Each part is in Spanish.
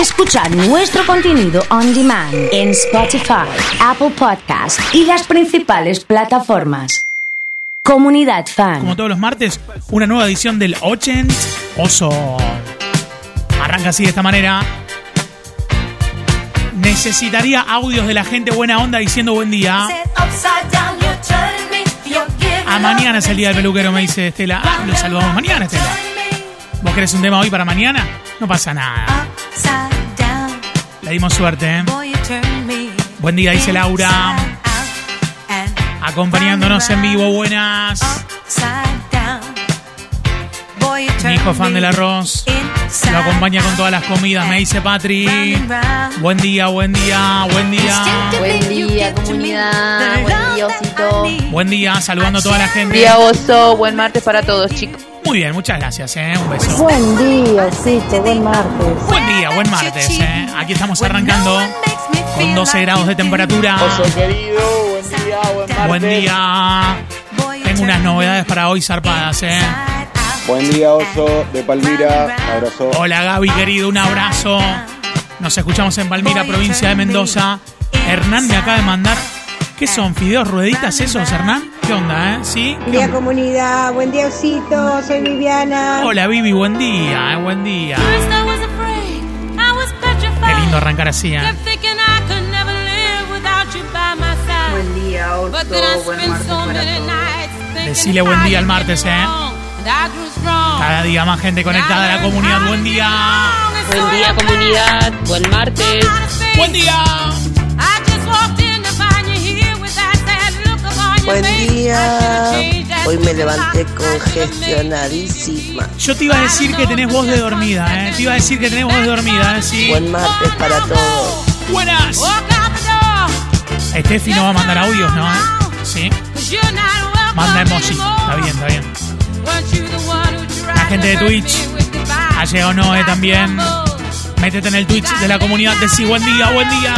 Escuchar nuestro contenido on demand en Spotify, Apple Podcast y las principales plataformas. Comunidad Fan. Como todos los martes, una nueva edición del 80 Oso. Arranca así de esta manera. Necesitaría audios de la gente buena onda diciendo buen día. A mañana es el día del peluquero, me dice Estela. Ah, lo saludamos mañana, Estela. ¿Vos querés un tema hoy para mañana? No pasa nada. Le dimos suerte, ¿eh? Buen día, dice Laura. Acompañándonos en vivo, buenas. Mi hijo fan del arroz. Lo acompaña con todas las comidas, me dice Patri. Buen día, buen día, buen día. Buen día, comunidad. Buen día, osito. Buen día, saludando a toda la gente. Buen día, oso. Buen martes para todos, chicos. Muy bien, muchas gracias, ¿eh? Un beso. Buen día, osito. Buen martes. Buen día, buen martes, ¿eh? Aquí estamos arrancando con 12 grados de temperatura. Oso querido, buen día, buen martes. Buen día. Tengo unas novedades para hoy zarpadas, ¿eh? Buen día, Oso de Palmira. Abrazo. Hola Gaby, querido, un abrazo. Nos escuchamos en Palmira, provincia de Mendoza. Hernán me acaba de mandar. ¿Qué son? ¿Fideos rueditas esos, Hernán? ¿Qué onda, eh? ¿Sí? Buen día, comunidad. Buen día, osito. Soy Viviana. Hola Vivi, buen día, eh, buen día. Qué lindo arrancar así, ¿eh? Buen día, oso. Buen martes para todos. Decile buen día al martes, ¿eh? Cada día más gente conectada a la comunidad. Buen día. Buen día comunidad, buen martes. Buen día. Buen día. Hoy me levanté congestionadísima. Yo te iba a decir que tenés voz de dormida, ¿eh? Te iba a decir que tenés voz de dormida, ¿eh? Sí. Buen martes para todos. Buenas. Estefi no va a mandar audios, ¿no? Sí. Manda emoji. Está bien, está bien. La gente de Twitch. Ha llegado Noé también. Métete en el Twitch de la comunidad. Decí buen día, buen día.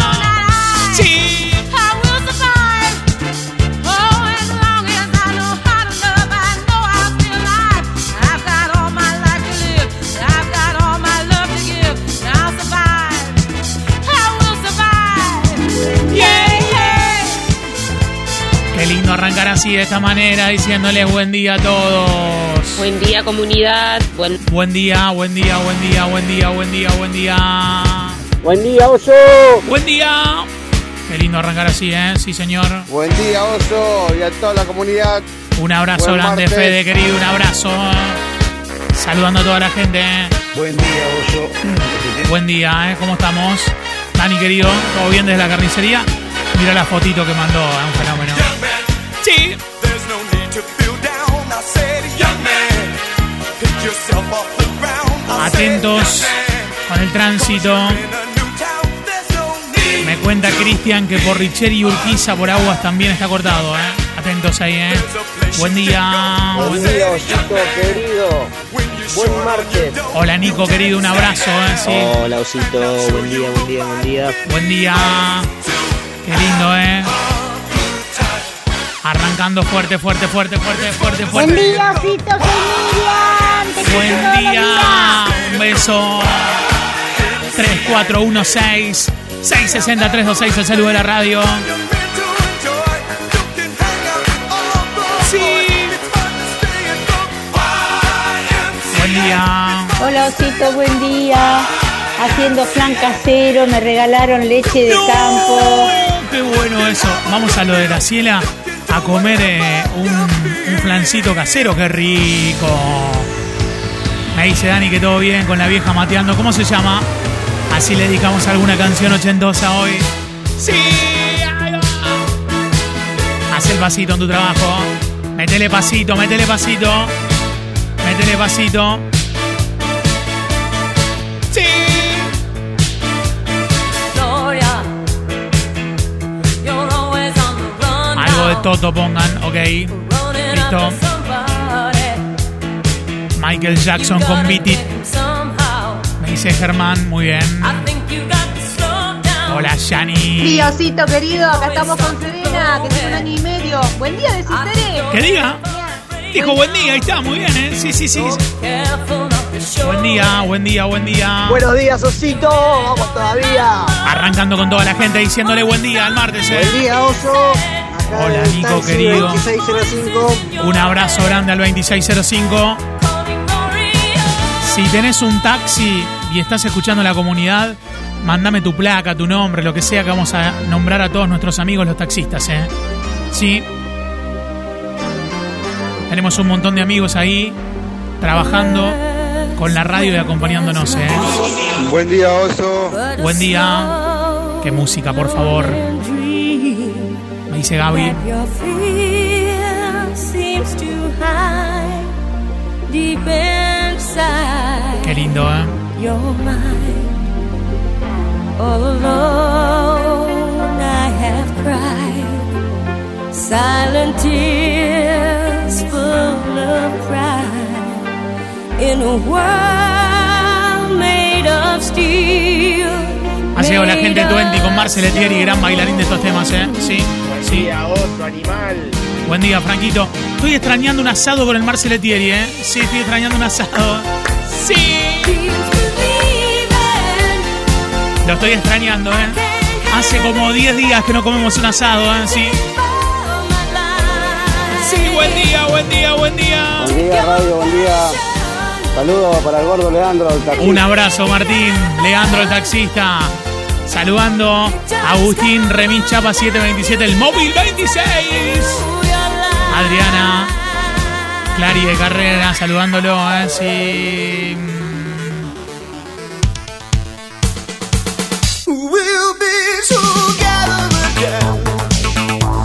Arrancar así de esta manera, diciéndole buen día a todos. Buen día comunidad, buen Buen día, buen día, buen día, buen día, buen día, buen día. Buen día, Oso. Buen día. Qué lindo arrancar así, ¿eh? Sí, señor. Buen día, Oso. Y a toda la comunidad. Un abrazo Buen grande, martes. Fede, querido, un abrazo. Saludando a toda la gente. ¿eh? Buen día, Oso. Buen día, ¿eh? ¿Cómo estamos? Dani, querido, ¿todo bien desde la carnicería? Mira la fotito que mandó, es un fenómeno. Sí. Atentos con el tránsito. Me cuenta Cristian que por Richeri y Urquiza por aguas también está cortado, ¿eh? Atentos ahí, ¿eh? Buen día. Buen día, Osito querido. Buen martes. Hola Nico, querido, un abrazo, ¿eh? Sí. Hola Osito, buen día, buen día, buen día. Buen día. Qué lindo, ¿eh? Arrancando fuerte, fuerte, fuerte, fuerte, fuerte, fuerte. Buen día, osito. Soy Miriam. Buen día. Un beso. 3416 660 326 el saludo de la radio. Sí. Buen día. Hola, osito. Buen día. Haciendo flan casero. Me regalaron leche de campo. ¡Qué bueno eso! Vamos a lo de Graciela a comer eh, un, flancito casero, qué rico. Me dice Dani que todo bien con la vieja mateando. ¿Cómo se llama? Así le dedicamos alguna canción ochentosa hoy. ¡Sí! Haz el pasito en tu trabajo. Métele pasito, métele pasito. Métele pasito. ¡Sí! Toto pongan, ok. Listo. Michael Jackson con Beat It. Me dice Germán, muy bien. Hola, Yani. Día, osito querido. Acá estamos con Serena, que tiene un año y medio. Buen día, decís. Que diga. Dijo buen día, ahí está, muy bien, ¿eh? Sí, sí, sí. Buen día, buen día, buen día. Buenos días, Osito. Vamos todavía. Arrancando con toda la gente diciéndole buen día al martes. ¿eh? Buen día, Oso. Acá Hola, el Nico, taxi querido. 2605. Un abrazo grande al 2605. Si tenés un taxi y estás escuchando la comunidad, mándame tu placa, tu nombre, lo que sea que vamos a nombrar a todos nuestros amigos los taxistas, ¿eh? Sí. Tenemos un montón de amigos ahí trabajando con la radio y acompañándonos, ¿eh? Buen día, Oso. Buen día. Qué música, por favor. Dice Gaby. Qué lindo, ¿eh? All alone I have cried silent tears full of pride in a world made of steel. Ha llegado la gente 20 con Marcel Etieri, gran bailarín de estos temas, ¿eh? Sí, sí. Día, Oso, animal. Buen día, Franquito. Estoy extrañando un asado con el Marcel Etieri, ¿eh? Sí, estoy extrañando un asado. Sí. Lo estoy extrañando, ¿eh? Hace como 10 días que no comemos un asado, ¿eh? Sí. Sí, buen día, buen día, buen día. Buen día, radio, buen día. Saludos para el gordo Leandro, el taxista. Un abrazo, Martín. Leandro, el taxista. Saludando a Agustín Remis Chapa 727, el móvil 26. Adriana Clary de Carrera, saludándolo. ¿eh? Sí.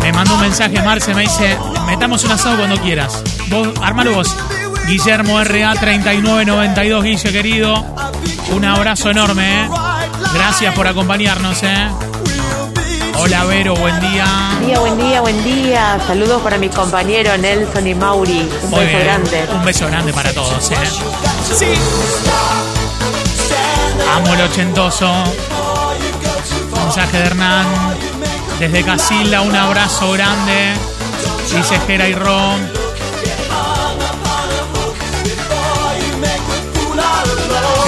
Me mandó un mensaje Marce, me dice, metamos un asado cuando quieras. Vos, armalo vos. Guillermo RA 3992, Guille querido. Un abrazo enorme, ¿eh? Gracias por acompañarnos, ¿eh? Hola Vero, buen día. Buen día, buen día, buen día. Saludos para mis compañeros Nelson y Mauri. Un Muy beso bien. grande. Un beso grande para todos, ¿eh? Sí. Amo el ochentoso. Mensaje de Hernán. Desde Casilda, un abrazo grande. Dice Jera y Ron.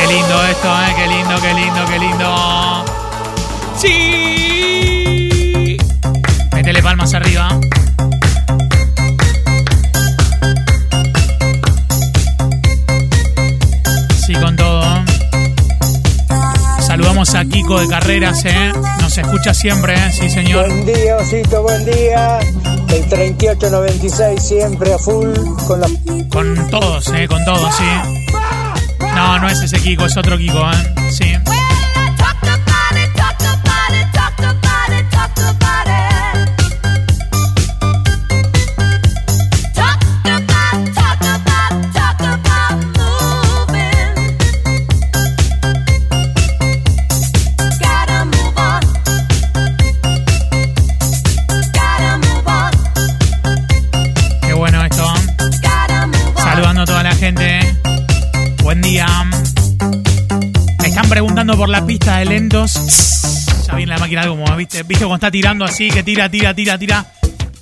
Qué lindo esto, ¿eh? Qué lindo, qué lindo, qué lindo. Sí. Métele palmas arriba. Sí, con todo. Saludamos a Kiko de Carreras, ¿eh? Nos escucha siempre, ¿eh? Sí, señor. Buen día, Osito, buen día. El 3896 siempre a full con la Con todos, ¿eh? Con todos, sí. No, no es ese Kiko, es otro Kiko, ¿eh? Sí. Preguntando por la pista de lentos. Ya viene la máquina humo, ¿viste? ¿Viste cómo está tirando así? Que tira, tira, tira, tira.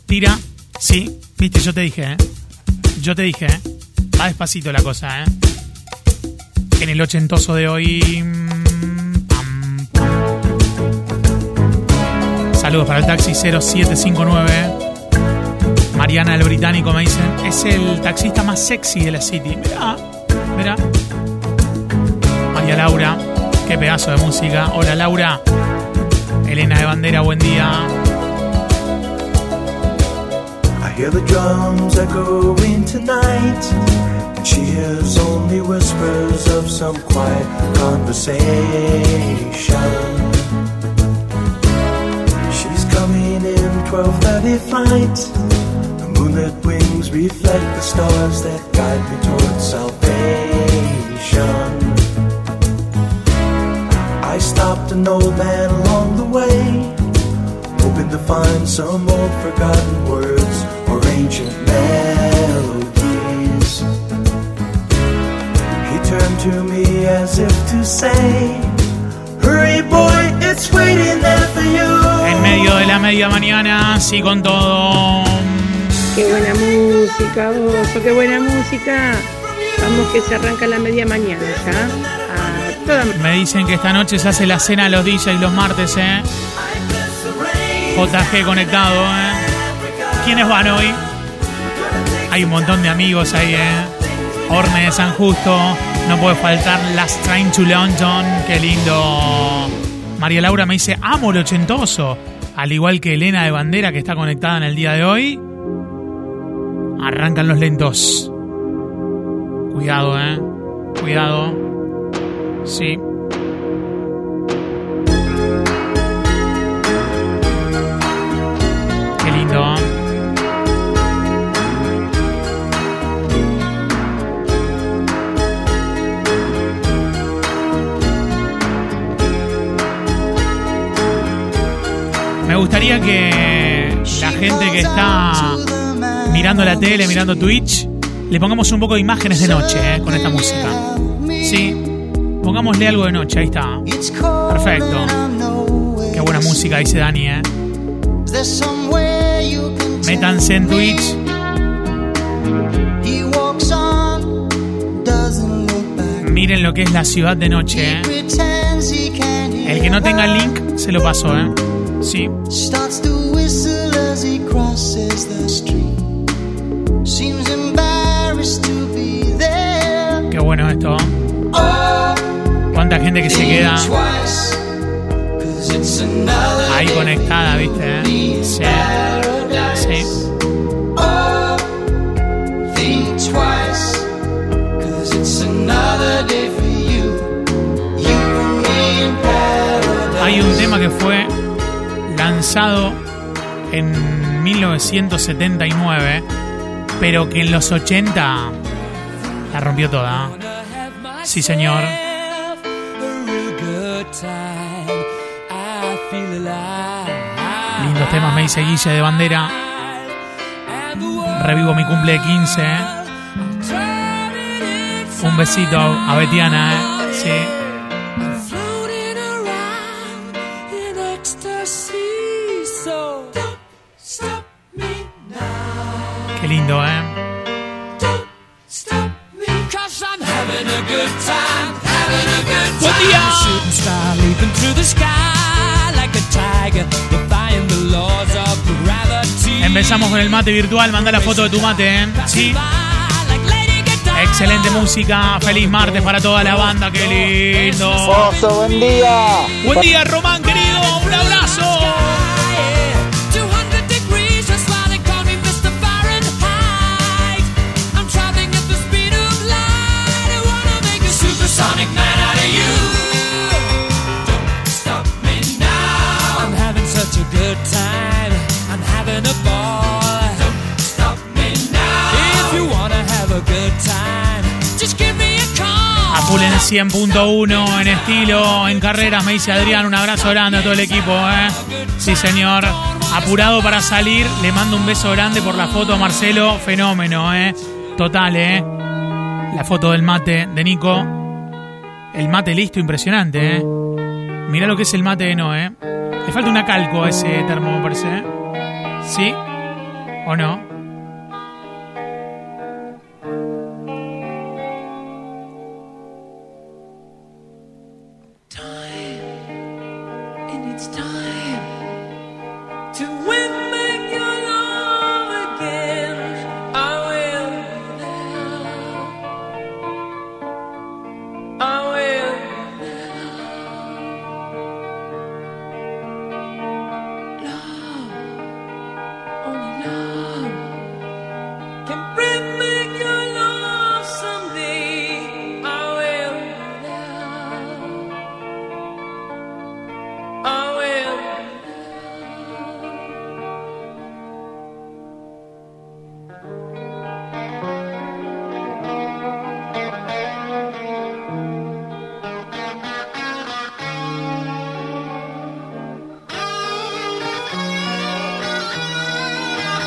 Tira. Sí, viste, yo te dije, ¿eh? Yo te dije, ¿eh? Va despacito la cosa, ¿eh? En el ochentoso de hoy. mm, pam. Saludos para el taxi 0759. Mariana el británico me dicen, es el taxista más sexy de la City. Mirá, mirá. María Laura, qué pedazo de música. Hola Laura. Elena de Bandera, buen día. I hear the drums echoing tonight, she hears only whispers of some quiet conversation. She's coming in 12:30 flight. The moonlit wings reflect the stars that guide me towards salvation. An old man along the way hoping to find some old forgotten words or ancient melodies. He turned to me as if to say, Hurry, boy, it's waiting there for you. En medio de la media mañana, sí con todo. Qué buena música, Oso, qué buena música. Vamos que se arranca la media mañana ya. Me dicen que esta noche se hace la cena a los DJs los martes, ¿eh? JG conectado, ¿eh? ¿Quiénes van hoy? Hay un montón de amigos ahí, ¿eh? Orne de San Justo. No puede faltar Last Train to London. Qué lindo. María Laura me dice, amo el ochentoso. Al igual que Elena de Bandera, que está conectada en el día de hoy. Arrancan los lentos. Cuidado, eh. Cuidado. Sí. Qué lindo. Me gustaría que la gente que está mirando la tele, mirando Twitch, le pongamos un poco de imágenes de noche eh, con esta música. Pongámosle algo de noche, ahí está. Perfecto. Qué buena música, dice Dani, ¿eh? Métanse en Twitch. Miren lo que es la ciudad de noche, ¿eh? El que no tenga el link, se lo paso, ¿eh? Sí. Starts to whistle Cuánta gente que se queda ahí conectada, ¿viste? Sí. Sí. Paradise. Hay un tema que fue lanzado en 1979, pero que en los 80 la rompió toda. Sí, señor. Temas, me dice Guille de Bandera. Revivo mi cumple de 15. ¿eh? Un besito a Betiana, ¿eh? Sí. Empezamos con el mate virtual. Manda la foto de tu mate, ¿eh? Sí. Excelente música. Feliz martes para toda la banda. Qué lindo. Oso, buen día. Buen día, Román, querido. 100.1, en estilo, en carreras, me dice Adrián. Un abrazo grande a todo el equipo, ¿eh? Sí, señor. Apurado para salir. Le mando un beso grande por la foto a Marcelo. Fenómeno, ¿eh? Total, ¿eh? La foto del mate de Nico. El mate listo, impresionante, ¿eh? Mirá lo que es el mate de no, ¿eh? Le falta una calco a ese termo, me parece, ¿eh? ¿Sí? ¿O no?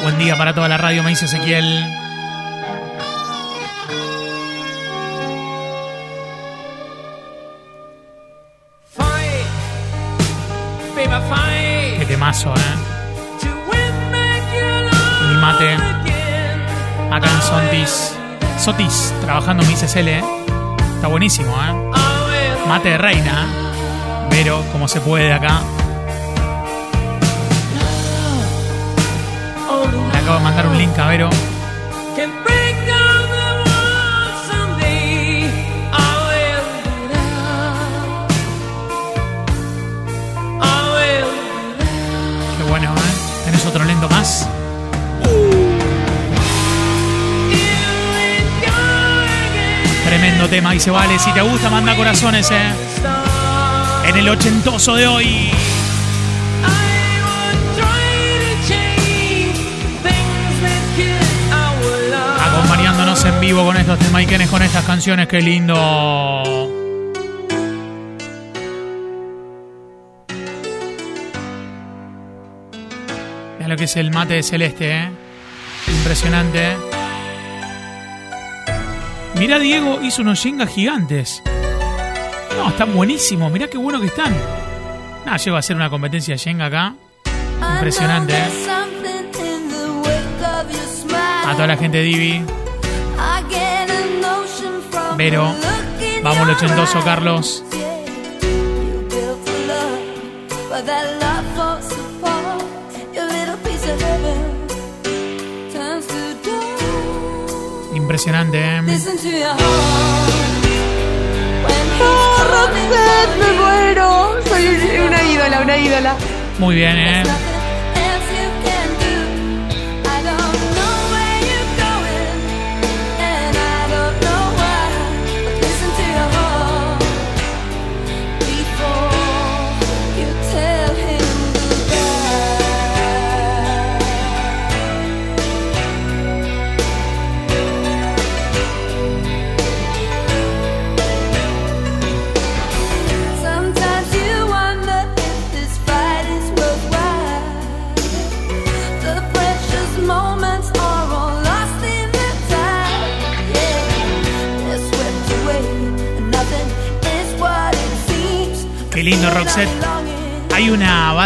Buen día para toda la radio, me dice Ezequiel. Qué temazo, ¿eh? Mi mate, acá en Sontis. Sotis, trabajando mi ICSL, ¿eh? Está buenísimo, ¿eh? Mate de reina. Pero, como se puede acá. Acabo de mandar un link a Vero. Qué bueno, ¿eh? ¿Tenés otro lento más? Tremendo tema, y se vale. Si te gusta, manda corazones, ¿eh? En el ochentoso de hoy. Vivo con estos temaiquenes, con estas canciones, qué lindo. Mira lo que es el mate de celeste, ¿eh? Impresionante, ¿eh? Mirá, Diego hizo unos yengas gigantes. No, están buenísimos. Mirá qué bueno que están. Nada, llego a hacer una competencia de yenga acá. Impresionante, ¿eh? A toda la gente de Divi. Vero. Vamos, el ochentoso, Carlos. Impresionante, ¿eh? ¡Oh, Roxette! ¡Me muero! Soy una ídola, una ídola. Muy bien, ¿eh?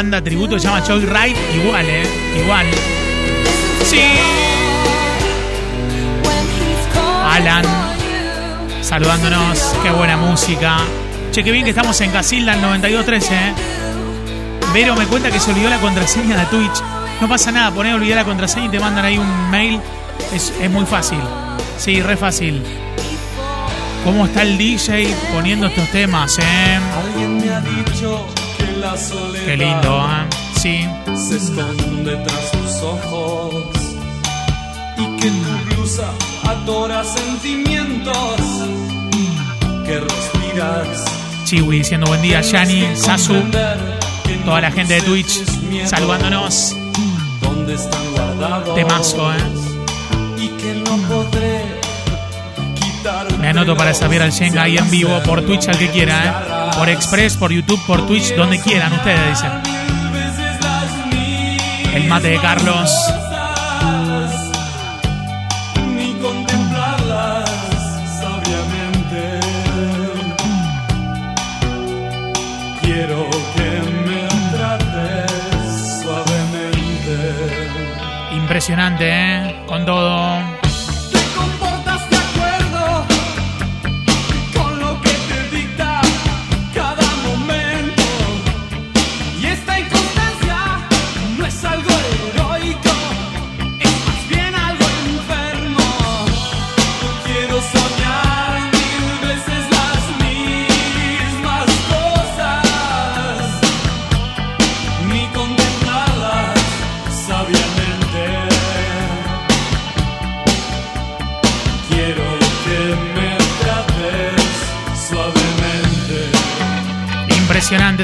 Banda tributo que se llama Joy Ride. Igual, ¿eh? Igual. Sí. Alan. Saludándonos. Qué buena música. Che, qué bien que estamos en Casilda en 9213, ¿eh? Vero me cuenta que se olvidó la contraseña de Twitch. No pasa nada, poné olvidar la contraseña y te mandan ahí un mail. Es, es muy fácil. Sí, re fácil. ¿Cómo está el DJ poniendo estos temas, eh? Alguien me ha dicho la soledad Qué lindo, ¿eh? Sí. se esconde tras tus ojos y que tu blusa adora sentimientos que respiras. Chiwi diciendo buen día, Yani, Sasu, toda la gente de Twitch saludándonos. ¿Dónde están guardados? Temazo, ¿eh? Y que no podré Me anoto para saber al Shenga ahí en vivo por Twitch al que quiera, ¿eh? Por Express, por YouTube, por Twitch, donde quieran ustedes, dicen. El mate de Carlos. Quiero que me trates suavemente. Impresionante, ¿eh? Con todo.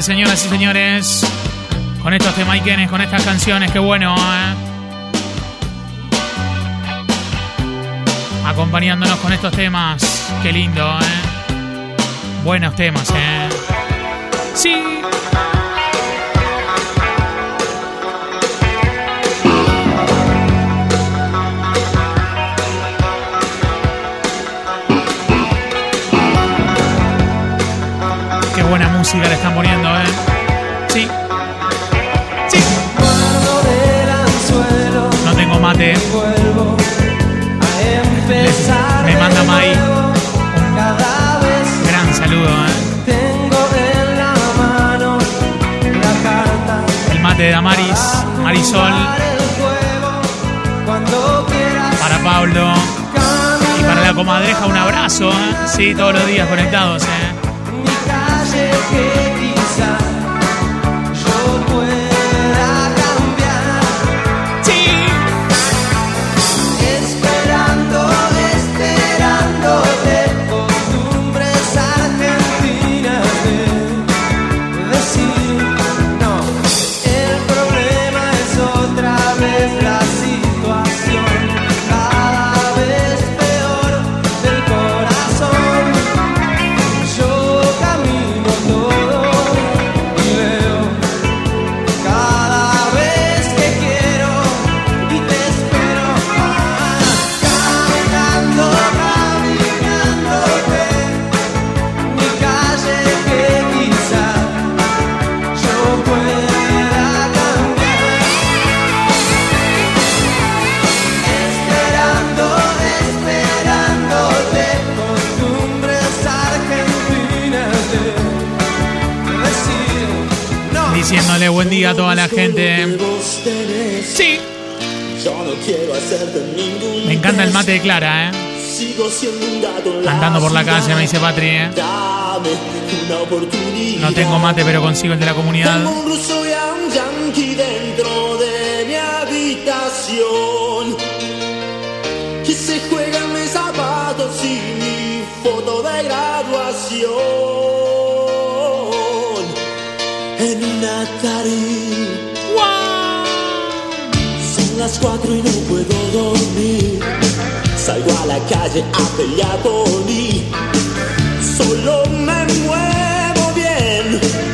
Señoras y señores. Con estos temaiquenes, con estas canciones, qué bueno, ¿eh? Acompañándonos con estos temas. Qué lindo, ¿eh? Buenos temas, ¿eh? Sí. música le están poniendo, ¿eh? Sí. Sí. No tengo mate. Me manda Mai. Gran saludo, ¿eh? Tengo en la mano la carta. El mate de Amaris, Marisol. Para Pablo. Y para la comadreja, un abrazo, ¿eh? Sí, todos los días conectados, ¿eh? Calle Diciéndole buen día a toda la gente. Sí. Me encanta el mate de Clara, ¿eh? Andando por la calle, me dice Patri, ¿eh? No tengo mate, pero consigo el de la comunidad. Dentro de mi habitación. Son las cuatro y no puedo dormir. Salgo a la calle a pelear por mí. Solo me muevo bien.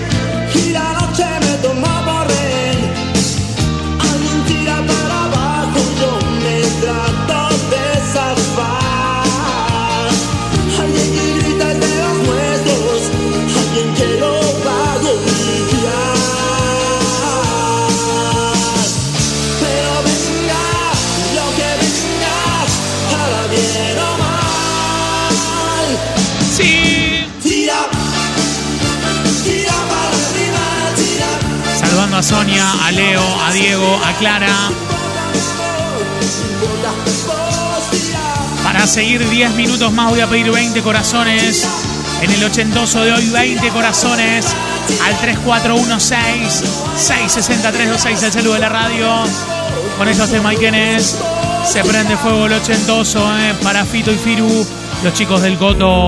Sonia, a Leo, a Diego, a Clara. Para seguir 10 minutos más voy a pedir 20 corazones. En el ochentoso de hoy, 20 corazones. Al 3416-66326, el saludo de la radio. Con estos temas, ¿quiénes? Se prende fuego el ochentoso eh, para Fito y Firu, los chicos del Coto.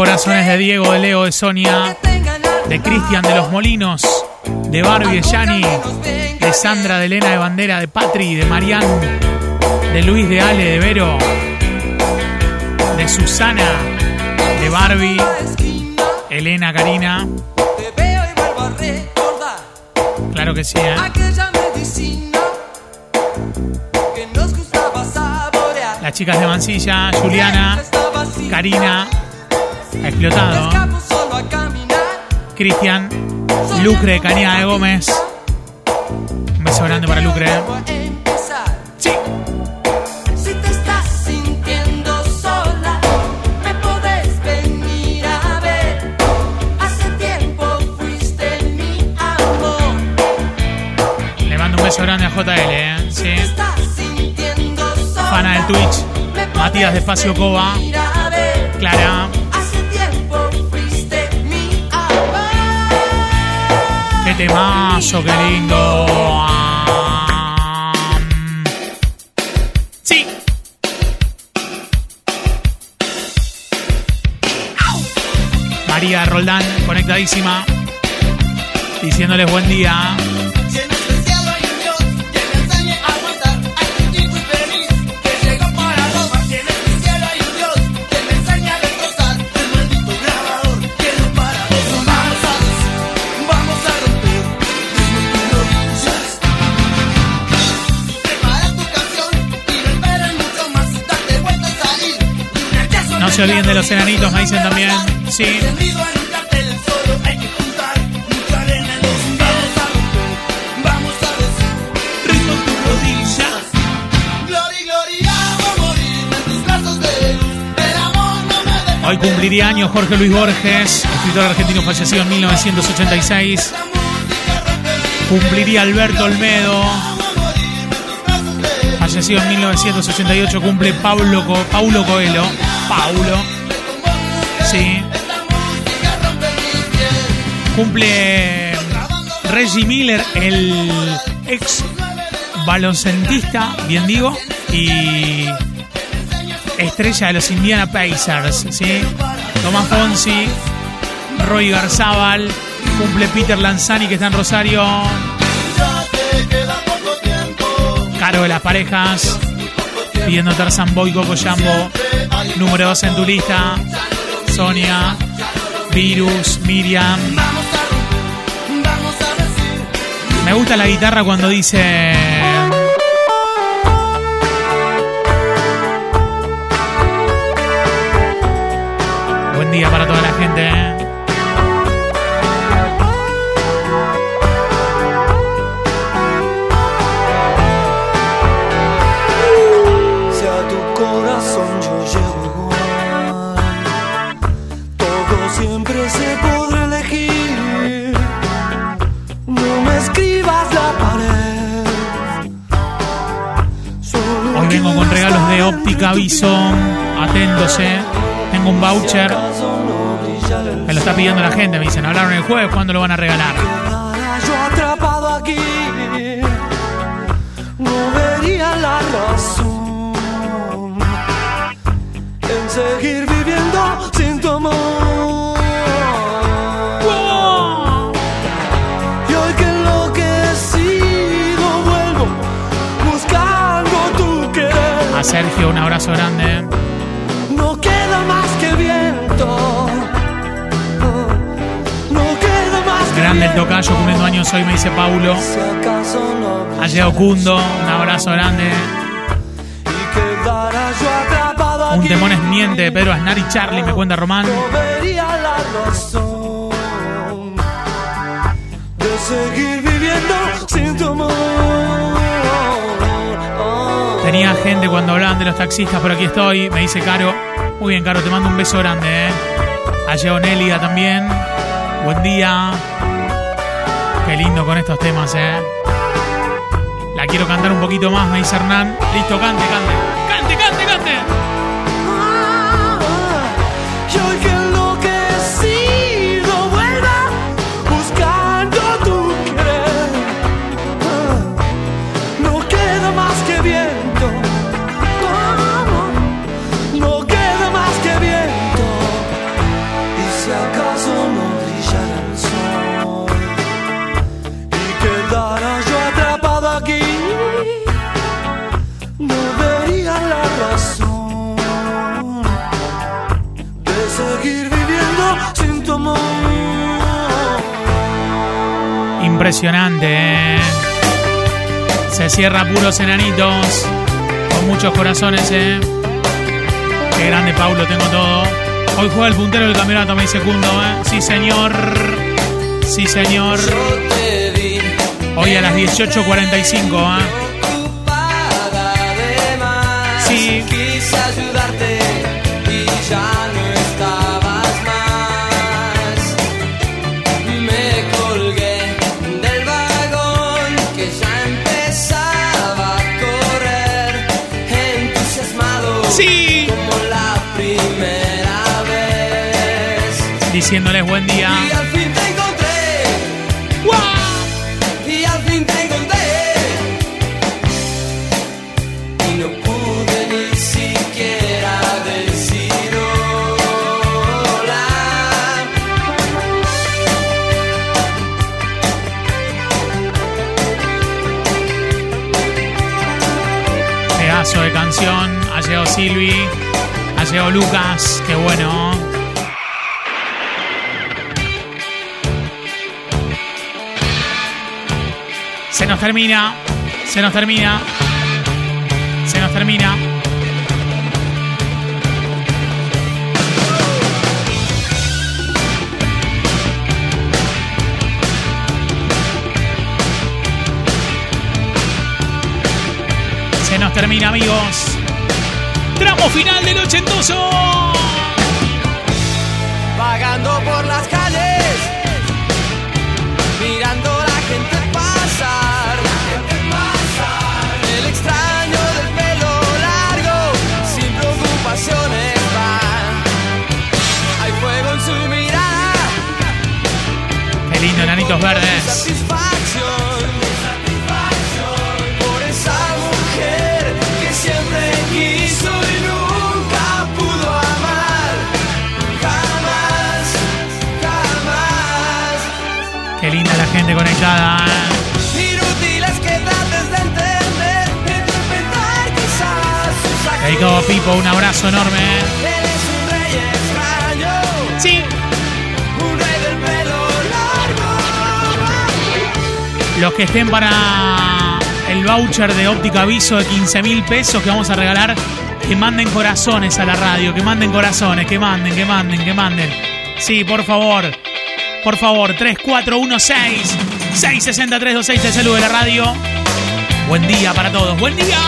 Corazones de Diego, de Leo, de Sonia, de Cristian, de los Molinos, de Barbie, de Yani, de Sandra, de Elena, de Bandera, de Patri, de Marian, de Luis, de Ale, de Vero, de Susana, de Barbie, Elena, Karina. Claro que sí, ¿eh? Las chicas de Mansilla, Juliana, Karina, explotado. Cristian, Lucre Cañada de Gómez. Un beso grande para Lucre. ¿eh? Sí. Le mando un beso grande a JL, ¿eh? Sí. Fana del Twitch. Matías de Espacio Cova. Clara. Temazo, qué lindo. Sí. María Roldán, conectadísima. Diciéndoles buen día. Tus brazos de luz. El amor no me deja Hoy cumpliría años Jorge Luis Borges, escritor argentino fallecido en 1986. Cumpliría Alberto Olmedo, fallecido en 1988. Cumple Paulo Coelho. Paulo. Sí. Cumple Reggie Miller, el ex baloncentista, bien digo, y estrella de los Indiana Pacers, ¿sí? Tomás Fonsi, Roy Garzábal, cumple Peter Lanzani que está en Rosario, Caro de las parejas, pidiendo Tarzan Boy, Coco Jambo, número 2 en tu lista, Sonia, Virus, Miriam. Me gusta la guitarra cuando dice... Buen día para de óptica Bison. Atentos, eh. Tengo un voucher. Me lo está pidiendo la gente. Me dicen, hablaron el jueves, ¿cuándo lo van a regalar? yo atrapado aquí. No vería la razón en A Sergio, un abrazo grande. No queda más que viento. No queda más que Grande el tocayo, cumpliendo años hoy, me dice Paulo. Ha llegado Cundo, un abrazo grande. Un temón es miente Pedro Aznar y Charlie, me cuenta Román. Seguir viviendo sin tu amor. Tenía gente cuando hablaban de los taxistas, pero aquí estoy. Me dice Caro. Muy bien, Caro, te mando un beso grande, ¿eh? Ha llegado Nélida también. Buen día. Qué lindo con estos temas, ¿eh? La quiero cantar un poquito más, me dice Hernán. Listo. Cante, cante, Impresionante, ¿eh? Se cierra puros enanitos. Con muchos corazones, ¿eh? Qué grande, Paulo, tengo todo. Hoy juega el puntero del campeonato, me dice Cundo, ¿eh? Sí, señor. Sí, señor. Hoy a las 18.45, ¿eh? Sí. Quise ayudarte y Diciéndoles buen día. Y al fin te encontré. Y al fin te encontré. Y no pude ni siquiera decir hola. Pedazo de canción. Ha llegado Silvi. Ha llegado Lucas. Qué bueno. nos termina. Se nos termina. Se nos termina. Se nos termina, amigos. Tramo final del ochentoso. Vagando por las calles. Trates de entender, de interpretar quizás sus Dedicado a Pipo, un abrazo enorme. Los que estén para el voucher de óptica aviso de 15 mil pesos que vamos a regalar, que manden corazones a la radio, que manden corazones, que manden, que manden, que manden. Sí, por favor. Por favor, 3416 66326 el saludo de la radio. Buen día para todos. Buen día.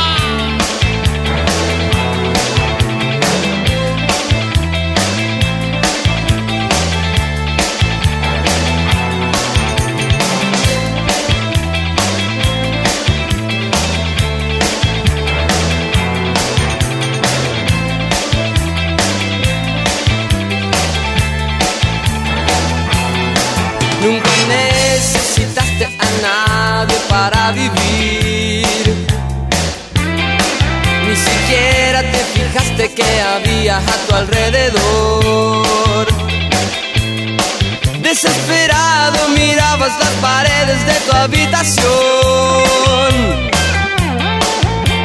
Ni siquiera te fijaste que había a tu alrededor. Desesperado mirabas las paredes de tu habitación.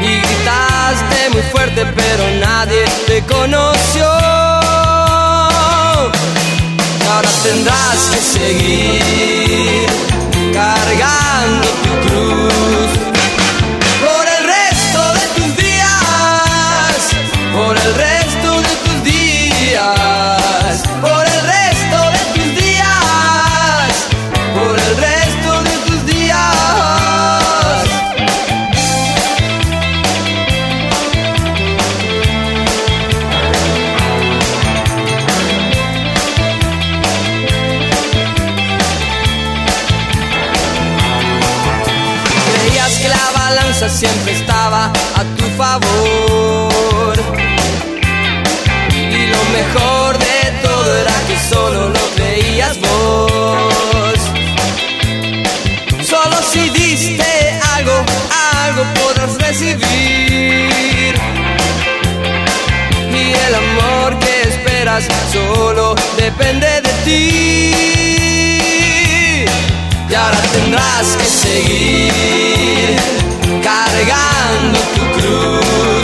Y gritaste muy fuerte, pero nadie te conoció. Ahora tendrás que seguir cargando solo depende de ti. Y ahora tendrás que seguir cargando tu cruz.